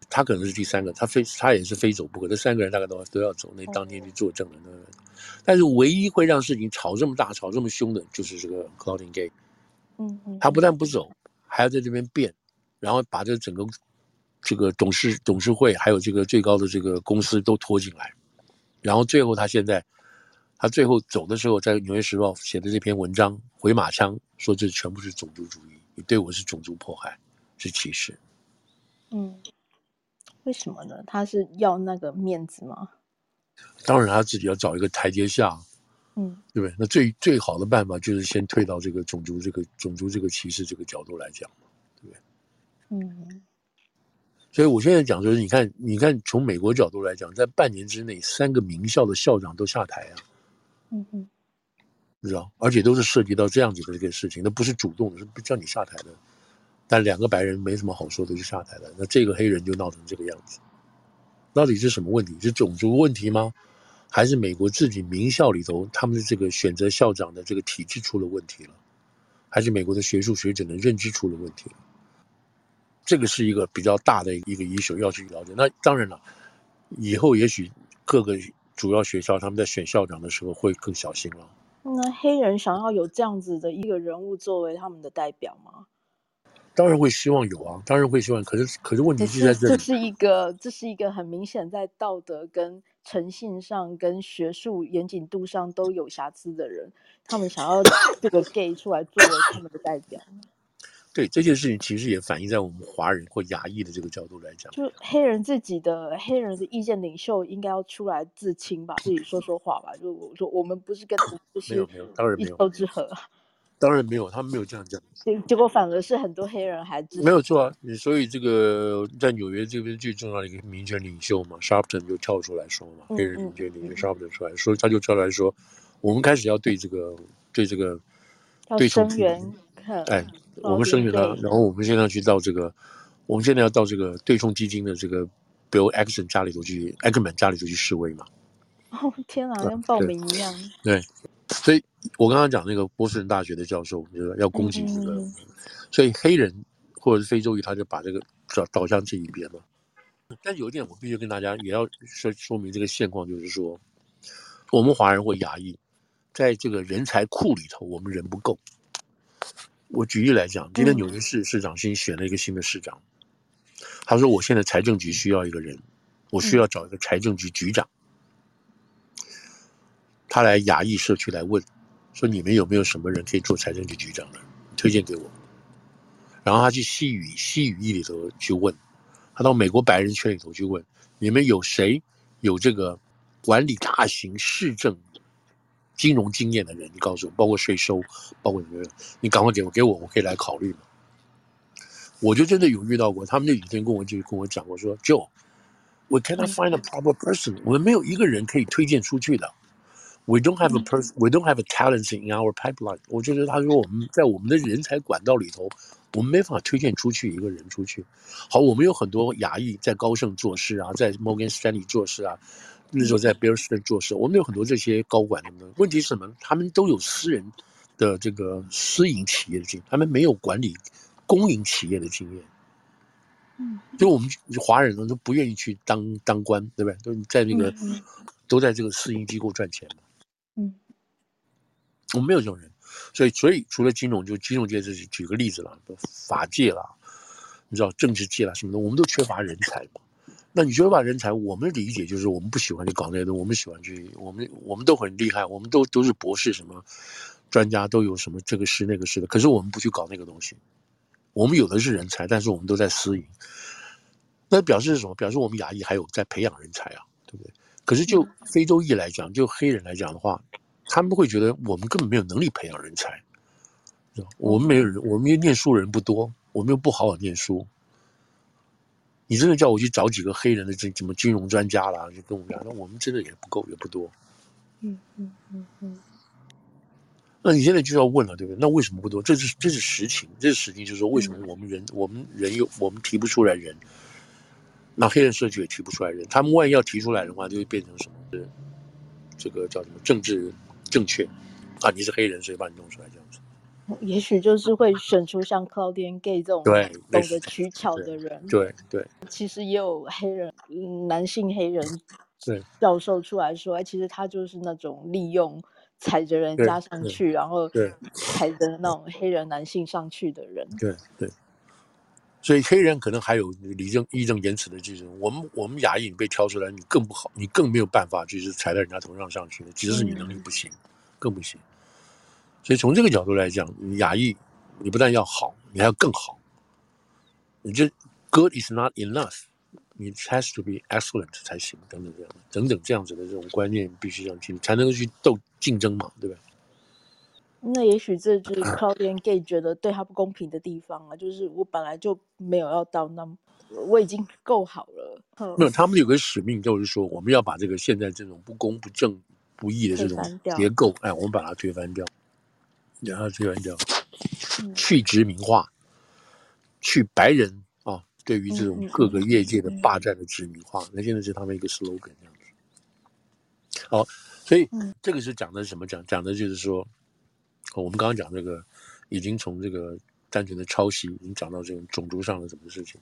嗯，他可能是第三个，他非他也是非走不可。这三个人大概都都要走，那当天去作证的那个。嗯但是唯一会让事情吵这么大、吵这么凶的，就是这个 Claudine Gay。嗯嗯，他不但不走，还要在这边变，然后把这整个这个董事董事会还有这个最高的这个公司都拖进来，然后最后他现在他最后走的时候，在《纽约时报》写的这篇文章回马枪，说这全部是种族主义，你对我是种族迫害，是歧视。嗯，为什么呢？他是要那个面子吗？当然，他自己要找一个台阶下，嗯，对不对？那最最好的办法就是先退到这个种族、这个种族、这个歧视这个角度来讲，对不对？嗯。所以我现在讲就是，你看，你看，从美国角度来讲，在半年之内，三个名校的校长都下台啊，嗯嗯，你知道，而且都是涉及到这样子的这个事情，那不是主动的，是不叫你下台的。但两个白人没什么好说的，就下台了。那这个黑人就闹成这个样子。到底是什么问题？是种族问题吗？还是美国自己名校里头他们的这个选择校长的这个体制出了问题了？还是美国的学术学者的认知出了问题？这个是一个比较大的一个 issue 要去了解。那当然了，以后也许各个主要学校他们在选校长的时候会更小心了。那黑人想要有这样子的一个人物作为他们的代表吗？当然会希望有啊，当然会希望。可是，可是问题是在这里。这是一个，这是一个很明显在道德跟诚信上、跟学术严谨度上都有瑕疵的人，他们想要 这个 gay 出来作为他们的代表。对这件事情，其实也反映在我们华人或亚裔的这个角度来讲。就黑人自己的黑人的意见领袖应该要出来自清吧，自己说说话吧。就我说，我们不是跟就是没有没有，当然没有一丘之貉。当然没有，他们没有这样讲。结果反而是很多黑人孩子。没有错啊，所以这个在纽约这边最重要的一个民权领袖嘛，Sharpton 就跳出来说嘛，嗯、黑人民权领袖 Sharpton 出来说，他就跳出来说，我们开始要对这个对这个对冲基金，哎，我们声援他，然后我们现在去到这个，我们现在要到这个对冲基金的这个 Bill Ackman 家里头去，Ackman 家里头去示威嘛。哦天啊，跟报名一样。对。对所以，我刚刚讲那个波士顿大学的教授，就是要攻击这个，嗯、所以黑人或者是非洲裔，他就把这个导导向这一边了。但有一点，我必须跟大家也要说说明这个现况，就是说，我们华人或亚裔，在这个人才库里头，我们人不够。我举例来讲，今天纽约市市长新选了一个新的市长，他说：“我现在财政局需要一个人，我需要找一个财政局局长。”他来亚裔社区来问，说你们有没有什么人可以做财政局局长的？推荐给我。然后他去西语西语裔里头去问，他到美国白人圈里头去问，你们有谁有这个管理大型市政金融经验的人？你告诉我，包括税收，包括什么？你赶快给我，给我，我可以来考虑嘛。我就真的有遇到过，他们那几天跟我就跟我讲过，说，Joe，we cannot find a proper person，我们没有一个人可以推荐出去的。We don't have a person. We don't have a talent in our pipeline. 我觉得他说我们在我们的人才管道里头，我们没法推荐出去一个人出去。好，我们有很多亚裔在高盛做事啊，在 Morgan Stanley 做事啊，那时候在 Bear Stearns 做事。我们有很多这些高管的，问题是什么？他们都有私人的这个私营企业的经验，他们没有管理公营企业的经验。嗯，就我们华人呢都不愿意去当当官，对不对？都在那个都在这个私营机构赚钱嘛。嗯，我们没有这种人，所以所以除了金融，就金融界，这是举个例子了，法界啦，你知道政治界啦什么的，我们都缺乏人才嘛。那你缺乏人才，我们的理解就是我们不喜欢去搞那些东西，我们喜欢去，我们我们都很厉害，我们都都是博士什么专家，都有什么这个是那个是的，可是我们不去搞那个东西。我们有的是人才，但是我们都在私营，那表示是什么？表示我们亚裔还有在培养人才啊，对不对？可是就非洲裔来讲，就黑人来讲的话，他们会觉得我们根本没有能力培养人才，我们没有人，我们念书人不多，我们又不好好念书。你真的叫我去找几个黑人的这什么金融专家啦，就跟我们讲，那我们真的也不够，也不多。嗯嗯嗯嗯。那你现在就要问了，对不对？那为什么不多？这是这是实情，这是实情，就是说为什么我们人、嗯、我们人又我们提不出来人，那黑人社区也提不出来人。他们万一要提出来的话，就会变成什么？是这个叫什么政治正确啊？你是黑人，所以把你弄出来这样子。也许就是会选出像 Claudine Gay 这种对懂得取巧的人。对对，对。其实也有黑人，男性黑人 对教授出来说，哎，其实他就是那种利用踩着人家上去，然后踩着那种黑人男性上去的人。对对。所以黑人可能还有理正义正言辞的技术，我们我们亚裔被挑出来，你更不好，你更没有办法，就是踩在人家头上上去的，即使是你能力不行，嗯、更不行。所以从这个角度来讲，亚裔你不但要好，你还要更好。你这 good is not enough，你 has to be excellent 才行，等等这样，等等这样子的这种观念必须要进，才能够去斗竞争嘛，对吧？那也许这就是 Claudine Gay 觉得对他不公平的地方啊，就是我本来就没有要到那么，我已经够好了。没有，他们有个使命，就是说我们要把这个现在这种不公不正不义的这种结构，哎，我们把它推翻掉。然后这个叫去殖民化，去白人啊，对于这种各个业界的霸占的殖民化，那现在是他们一个 slogan 这样子。好，所以这个是讲的是什么？讲讲的就是说，我们刚刚讲这个，已经从这个单纯的抄袭，已经讲到这种种族上的什么事情。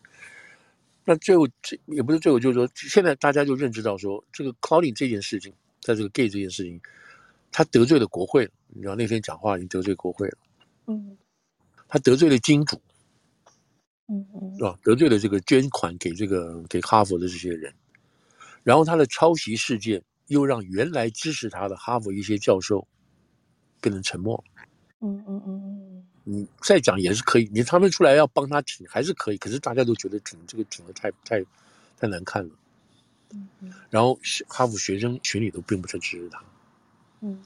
那最后这也不是最后，就是说，现在大家就认知到说，这个 Claudine 这件事情，在这个 gay 这件事情。他得罪了国会了，你知道那天讲话已经得罪国会了。嗯，他得罪了金主，嗯嗯，是吧？得罪了这个捐款给这个给哈佛的这些人，然后他的抄袭事件又让原来支持他的哈佛一些教授变成沉默。嗯嗯嗯嗯，你再讲也是可以，你他们出来要帮他挺还是可以，可是大家都觉得挺这个挺的太太太难看了。嗯嗯，然后哈佛学生群里都并不是支持他。嗯，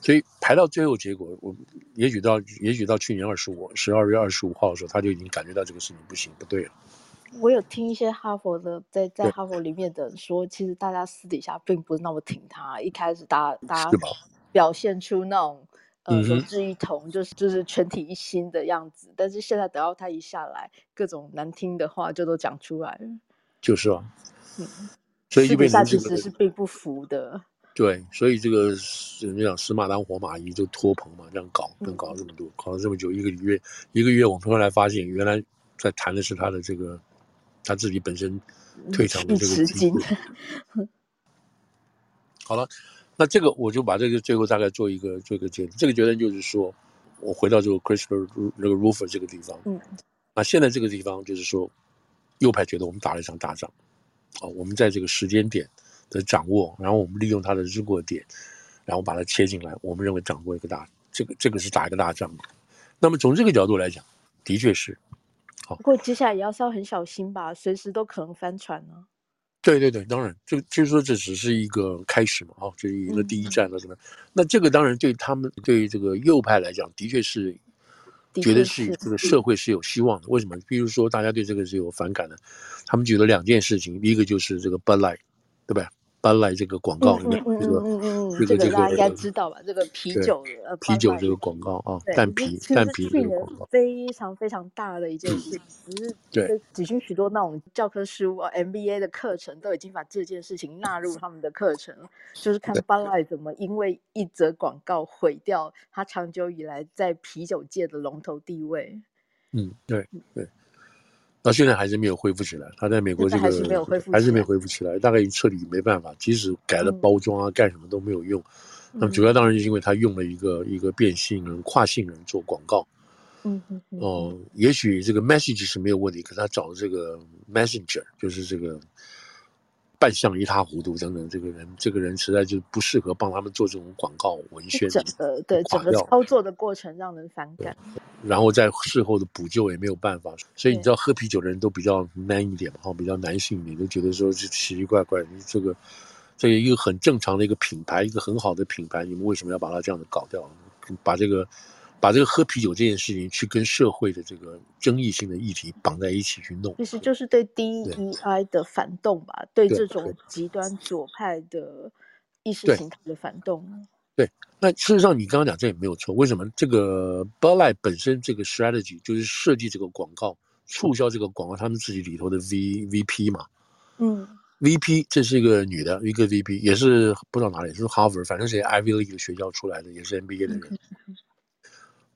所以排到最后结果，我也许到也许到去年二十五十二月二十五号的时候，他就已经感觉到这个事情不行不对了。我有听一些哈佛的在在哈佛里面的人说，其实大家私底下并不是那么挺他，一开始大家大家表现出那种呃有志一同，就是就是全体一心的样子，但是现在等到他一下来，各种难听的话就都讲出来了。就是啊，嗯，所以私底下其实是并不服的。对，所以这个人家讲死马当活马医，就托棚嘛，这样搞，能搞这么多，搞了这么久，一个月，一个月，我们后来发现，原来在谈的是他的这个他自己本身退场的这个金。好了，那这个我就把这个最后大概做一个做一个结论。这个结论就是说，我回到这个 Christopher 那个 Rufer 这个地方，嗯，那现在这个地方就是说，右派觉得我们打了一场大仗，啊，我们在这个时间点。的掌握，然后我们利用它的日过点，然后把它切进来。我们认为掌握一个大，这个这个是打一个大仗。那么从这个角度来讲，的确是。好，不过接下来也要稍微很小心吧，随时都可能翻船呢。对对对，当然，就就是说这只是一个开始嘛，哦，这是赢了第一站了，怎么、样？那这个当然对他们对于这个右派来讲，的确是觉得是这个社会是有希望的。为什么？比如说大家对这个是有反感的，他们举了两件事情，第一个就是这个 Bud Light，对吧？搬来这个广告里面，这个这个这个大家应该知道吧？这个啤酒呃啤酒这个广告啊，蛋皮蛋皮这个广告，非常非常大的一件事情，只是对几经许多那种教科书啊，MBA 的课程都已经把这件事情纳入他们的课程，就是看 Bud Light 怎么因为一则广告毁掉他长久以来在啤酒界的龙头地位。嗯，对对。到现在还是没有恢复起来，他在美国这个还是没有恢复，还是没恢复起来，大概已经彻底没办法，即使改了包装啊，干什么都没有用。那么主要当然是因为他用了一个一个变性人、跨性人做广告。嗯嗯哦，也许这个 message 是没有问题，可是他找的这个 messenger 就是这个。扮相一塌糊涂等等，这个人，这个人实在就不适合帮他们做这种广告文宣。整个对整个操作的过程让人反感。然后在事后的补救也没有办法，所以你知道喝啤酒的人都比较 man 一点嘛，哈，比较男性一点，都觉得说是奇奇怪怪，你这个这个一个很正常的一个品牌，一个很好的品牌，你们为什么要把它这样子搞掉？把这个把这个喝啤酒这件事情去跟社会的这个争议性的议题绑在一起去弄，其实就是对 DEI 的反动吧，对，对这种极端左派的意识形态的反动。对，那事实上你刚刚讲这也没有错。为什么这个 Light 本身这个 strategy 就是设计这个广告促销这个广告，他们自己里头的 V VP 嘛，嗯，VP 这是一个女的，一个 VP 也是不知道哪里，是 Harvard，反正是 Ivy League 的学校出来的，也是 MBA 的人。嗯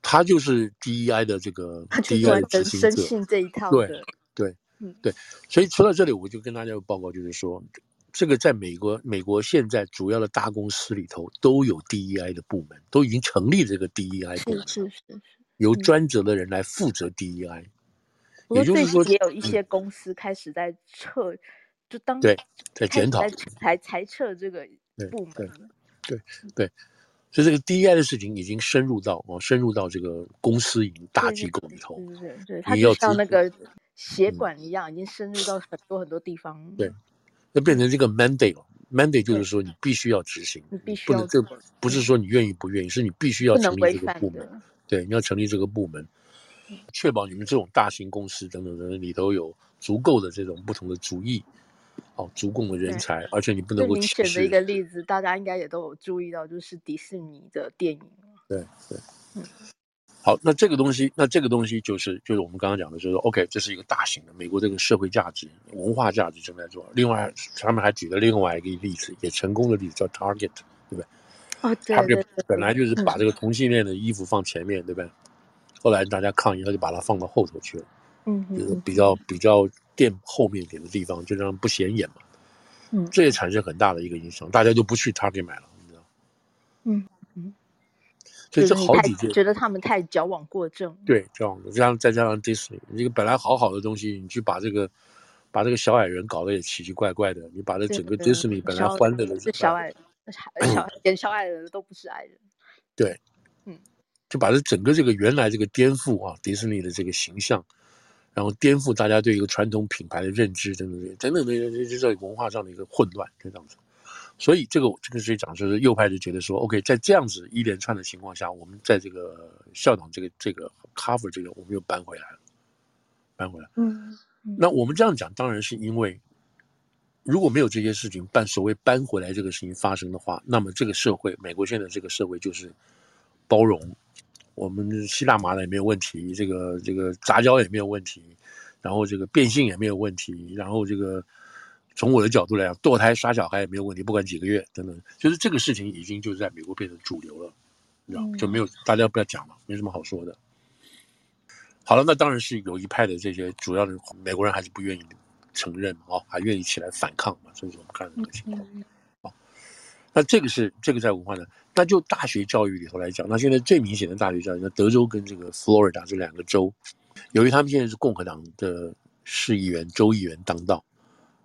他就是 DEI 的这个 DEI 的执行者，这一。套对对对，所以说到这里，我就跟大家有报告，就是说，这个在美国，美国现在主要的大公司里头都有 DEI 的部门，都已经成立这个 DEI 部门，是是是，由专责的人来负责 DEI。也就是说，也有一些。公司开始在测，就当对在检讨，才才测这个部门，对对对。所以这个 DEI 的事情已经深入到哦，深入到这个公司、已经大机构里头。对对对，它就像那个血管一样，已经深入到很多很多地方。对，那变成这个 mandate 了。mandate 就是说你必须要执行，你必须不能这不是说你愿意不愿意，是你必须要成立这个部门。对，你要成立这个部门，确保你们这种大型公司等等等等里头有足够的这种不同的主义。哦，足够的人才，而且你不能够。最明显的一个例子，大家应该也都有注意到，就是迪士尼的电影。对对，嗯。好，那这个东西，那这个东西就是就是我们刚刚讲的，就是说，OK，这是一个大型的美国这个社会价值、文化价值正在做。另外，他们还举了另外一个例子，也成功的例子叫 Target，对不对？哦，对对对。Target 本来就是把这个同性恋的衣服放前面，对不对？后来大家抗议，他就把它放到后头去了。嗯，就是比较比较。店后面点的地方就让不显眼嘛，嗯，这也产生很大的一个影响，大家就不去 Target 买了，你知道？嗯嗯，所以这好几件觉得他们太矫枉过正，对，矫枉过正，加上再加上 Disney，这个本来好好的东西，你去把这个把这个小矮人搞得也奇奇怪怪的，你把这整个 Disney 本来欢乐的这小矮小演小矮人都不是矮人，对，嗯，就把这整个这个原来这个颠覆啊，迪士尼的这个形象。然后颠覆大家对一个传统品牌的认知，等等等等等等，就在文化上的一个混乱，就这样子。所以这个这个是讲，就是右派就觉得说，OK，在这样子一连串的情况下，我们在这个校长这个这个 cover 这个，我们又搬回来了，搬回来。嗯。那我们这样讲，当然是因为如果没有这些事情办，所谓搬回来这个事情发生的话，那么这个社会，美国现在这个社会就是包容。我们吸大麻的也没有问题，这个这个杂交也没有问题，然后这个变性也没有问题，然后这个从我的角度来讲，堕胎杀小孩也没有问题，不管几个月等等，就是这个事情已经就在美国变成主流了，你知道就没有大家不要讲了，没什么好说的。好了，那当然是有一派的这些主要的美国人还是不愿意承认啊，还愿意起来反抗嘛，这是我们看的这个情况。好，那这个是这个在文化呢。那就大学教育里头来讲，那现在最明显的大学教育，那德州跟这个佛罗里达这两个州，由于他们现在是共和党的市议员、州议员当道，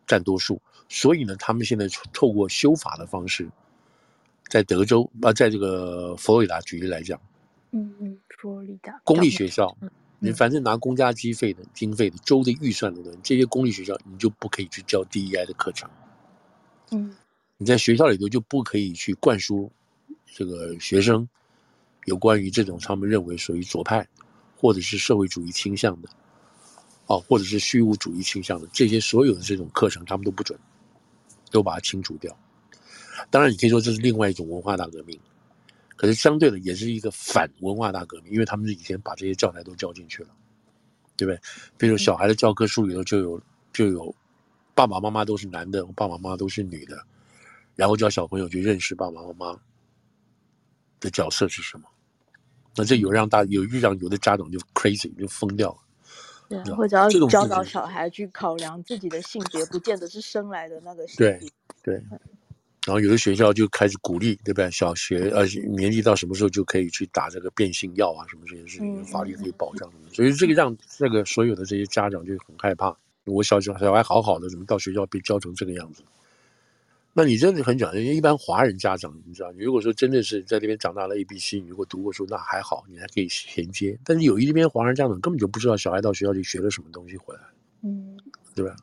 占多数，所以呢，他们现在透过修法的方式，在德州啊，在这个佛罗里达举例来讲，嗯嗯，佛罗里达公立学校，你反正拿公家经费的经费的州的预算的人，这些公立学校你就不可以去教 DEI 的课程，嗯，你在学校里头就不可以去灌输。这个学生有关于这种他们认为属于左派，或者是社会主义倾向的，哦，或者是虚无主义倾向的这些所有的这种课程，他们都不准，都把它清除掉。当然，你可以说这是另外一种文化大革命，可是相对的也是一个反文化大革命，因为他们是以前把这些教材都教进去了，对不对？比如小孩的教科书里头就有就有爸爸妈妈都是男的，爸爸妈妈都是女的，然后教小朋友去认识爸爸妈妈。的角色是什么？那这有让大有让有的家长就 crazy 就疯掉了，对，或者要教导小孩去考量自己的性别，不见得是生来的那个性别。对对，然后有的学校就开始鼓励，对不对？小学呃年纪到什么时候就可以去打这个变性药啊？什么这些事情，法律可以保障。所以这个让这个所有的这些家长就很害怕，我小小小孩好好的，怎么到学校被教成这个样子？那你真的很讲，因为一般华人家长，你知道，你如果说真的是在那边长大了 A B C，你如果读过书，那还好，你还可以衔接。但是有一边华人家长根本就不知道小孩到学校里学了什么东西回来，嗯，对吧？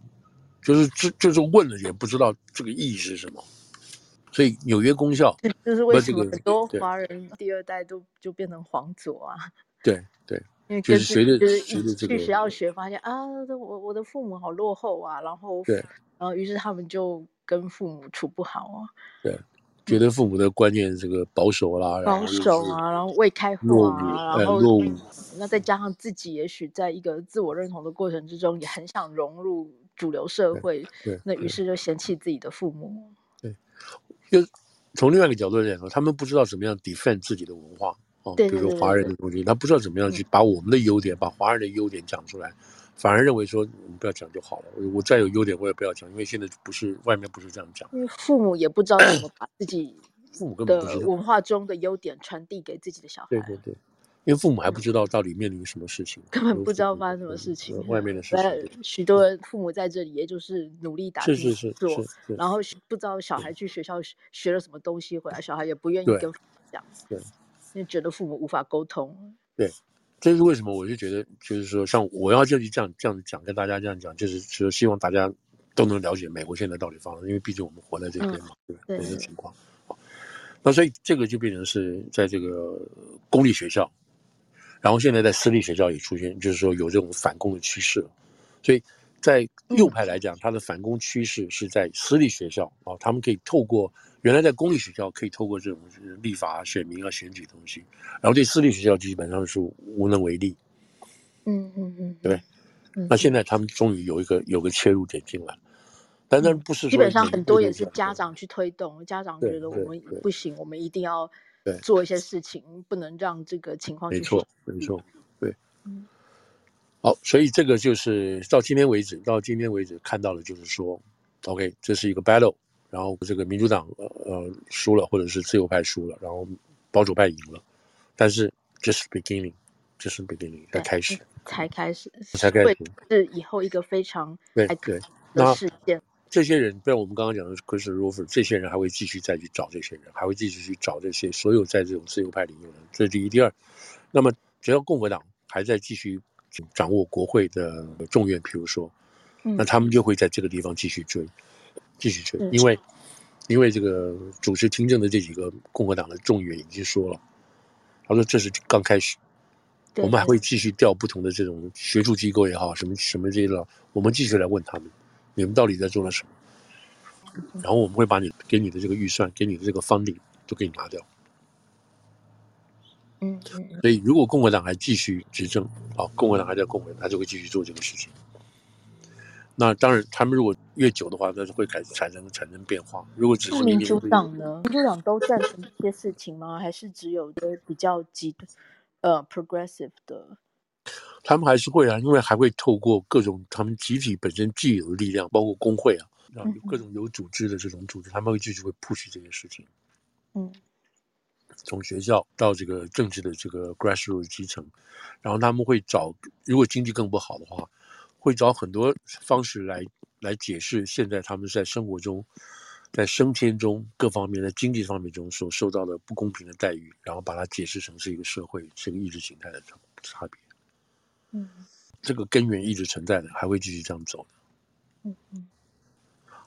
就是就就是问了也不知道这个意义是什么，所以纽约公校就是为什么很多华人第二代都就变成皇族啊？对对，因为就是随着就是随着这个去学校学，发现啊，我我的父母好落后啊，然后对，然后于是他们就跟父母处不好啊。对。觉得父母的观念这个保守啦，保守啊，然后未开化啊，然后那再加上自己也许在一个自我认同的过程之中，也很想融入主流社会，对，那于是就嫌弃自己的父母。对，就从另外一个角度来讲，他们不知道怎么样 defend 自己的文化哦，比如说华人的东西，他不知道怎么样去把我们的优点，把华人的优点讲出来。反而认为说我们不要讲就好了，我我再有优点我也不要讲，因为现在不是外面不是这样讲。因为父母也不知道怎么把自己 父母的文化中的优点传递给自己的小孩。对对对，因为父母还不知道到底面临什么事情，根本不知道发生什么事情。外面的事情，许多人父母在这里，也就是努力打拼是是做，然后不知道小孩去学校学了什么东西回来，小孩也不愿意跟父母讲，对，因为觉得父母无法沟通。对。这是为什么？我就觉得，就是说，像我要就去这样这样讲，跟大家这样讲，就是说，希望大家都能了解美国现在到底发生，因为毕竟我们活在这边嘛，嗯、对吧？这个情况。好，那所以这个就变成是在这个公立学校，然后现在在私立学校也出现，就是说有这种反攻的趋势了，所以。在右派来讲，他的反攻趋势是在私立学校啊，他们可以透过原来在公立学校可以透过这种立法、选民啊、选举东西，然后对私立学校基本上是无能为力。嗯嗯嗯，对。那现在他们终于有一个有个切入点进来，但那不是基本上很多也是家长去推动，家长觉得我们不行，我们一定要做一些事情，不能让这个情况。没错，没错，对。嗯。好，所以这个就是到今天为止，到今天为止看到的就是说，OK，这是一个 battle，然后这个民主党呃呃输了，或者是自由派输了，然后保守派赢了，但是 just beginning，just beginning 才开始，才开始，才开始，是以后一个非常对对的事件。这些人，不然我们刚刚讲的 Chris Rofer，这些人还会继续再去找这些人，还会继续去找这些所有在这种自由派里面的人。这是第一，第二，那么只要共和党还在继续。掌握国会的众院，比如说，那他们就会在这个地方继续追，继续去，因为，因为这个主持听证的这几个共和党的众议员已经说了，他说这是刚开始，我们还会继续调不同的这种学术机构也好，什么什么这些了，我们继续来问他们，你们到底在做了什么，然后我们会把你给你的这个预算，给你的这个 funding 都给你拿掉。嗯，所以如果共和党还继续执政，啊，共和党还在共和，他就会继续做这个事情。那当然，他们如果越久的话，那就会产产生产生变化。如果只是民主党呢？民主党都赞成这些事情吗？还是只有的比较极呃 progressive 的？他们还是会啊，因为还会透过各种他们集体本身既有的力量，包括工会啊，然后有各种有组织的这种组织，他们会继续会 push 这些事情。嗯。从学校到这个政治的这个 grassroots 基层，然后他们会找，如果经济更不好的话，会找很多方式来来解释现在他们在生活中、在升迁中各方面的经济方面中所受到的不公平的待遇，然后把它解释成是一个社会、是一个意识形态的差别。嗯，这个根源一直存在的，还会继续这样走的。嗯嗯。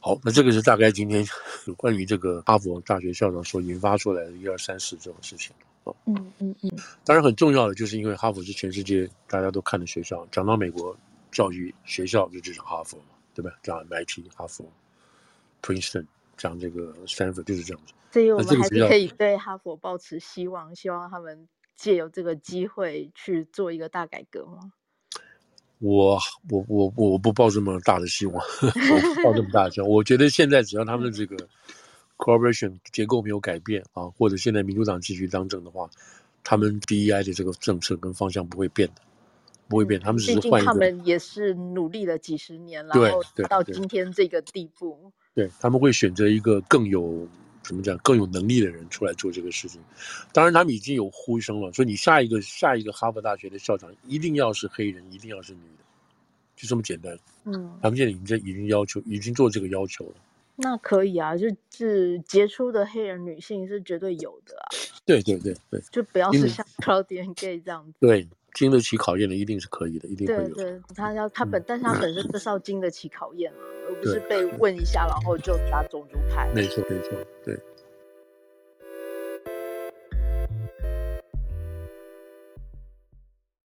好，那这个是大概今天有 关于这个哈佛大学校长所引发出来的一二三四这种事情啊。嗯嗯嗯。当然很重要的就是因为哈佛是全世界大家都看的学校，讲到美国教育学校就就是哈佛嘛，对吧？讲 MIT、哈佛、Princeton，讲这个 Stanford 就是这样子。所以我们还是可以对哈佛抱持希望，希望他们借由这个机会去做一个大改革吗？我我我我不抱这么大的希望，我不抱这么大的希望。我觉得现在只要他们的这个 cooperation 结构没有改变啊，或者现在民主党继续当政的话，他们 DEI 的这个政策跟方向不会变的，不会变。他们只是换一个。他们也是努力了几十年，然后到今天这个地步。对，对，他们会选择一个更有。怎么讲？更有能力的人出来做这个事情，当然他们已经有呼声了，说你下一个下一个哈佛大学的校长一定要是黑人，一定要是女的，就这么简单。嗯，他们现在已经已经要求，已经做这个要求了。那可以啊，就是杰出的黑人女性是绝对有的啊。对对对对，就不要是像 Claudine Gay 这样子。对。经得起考验的一定是可以的，一定会有。对对，他要他本，嗯、但是他本身就是要经得起考验嘛，而不是被问一下然后就打种族牌。没错没错，对。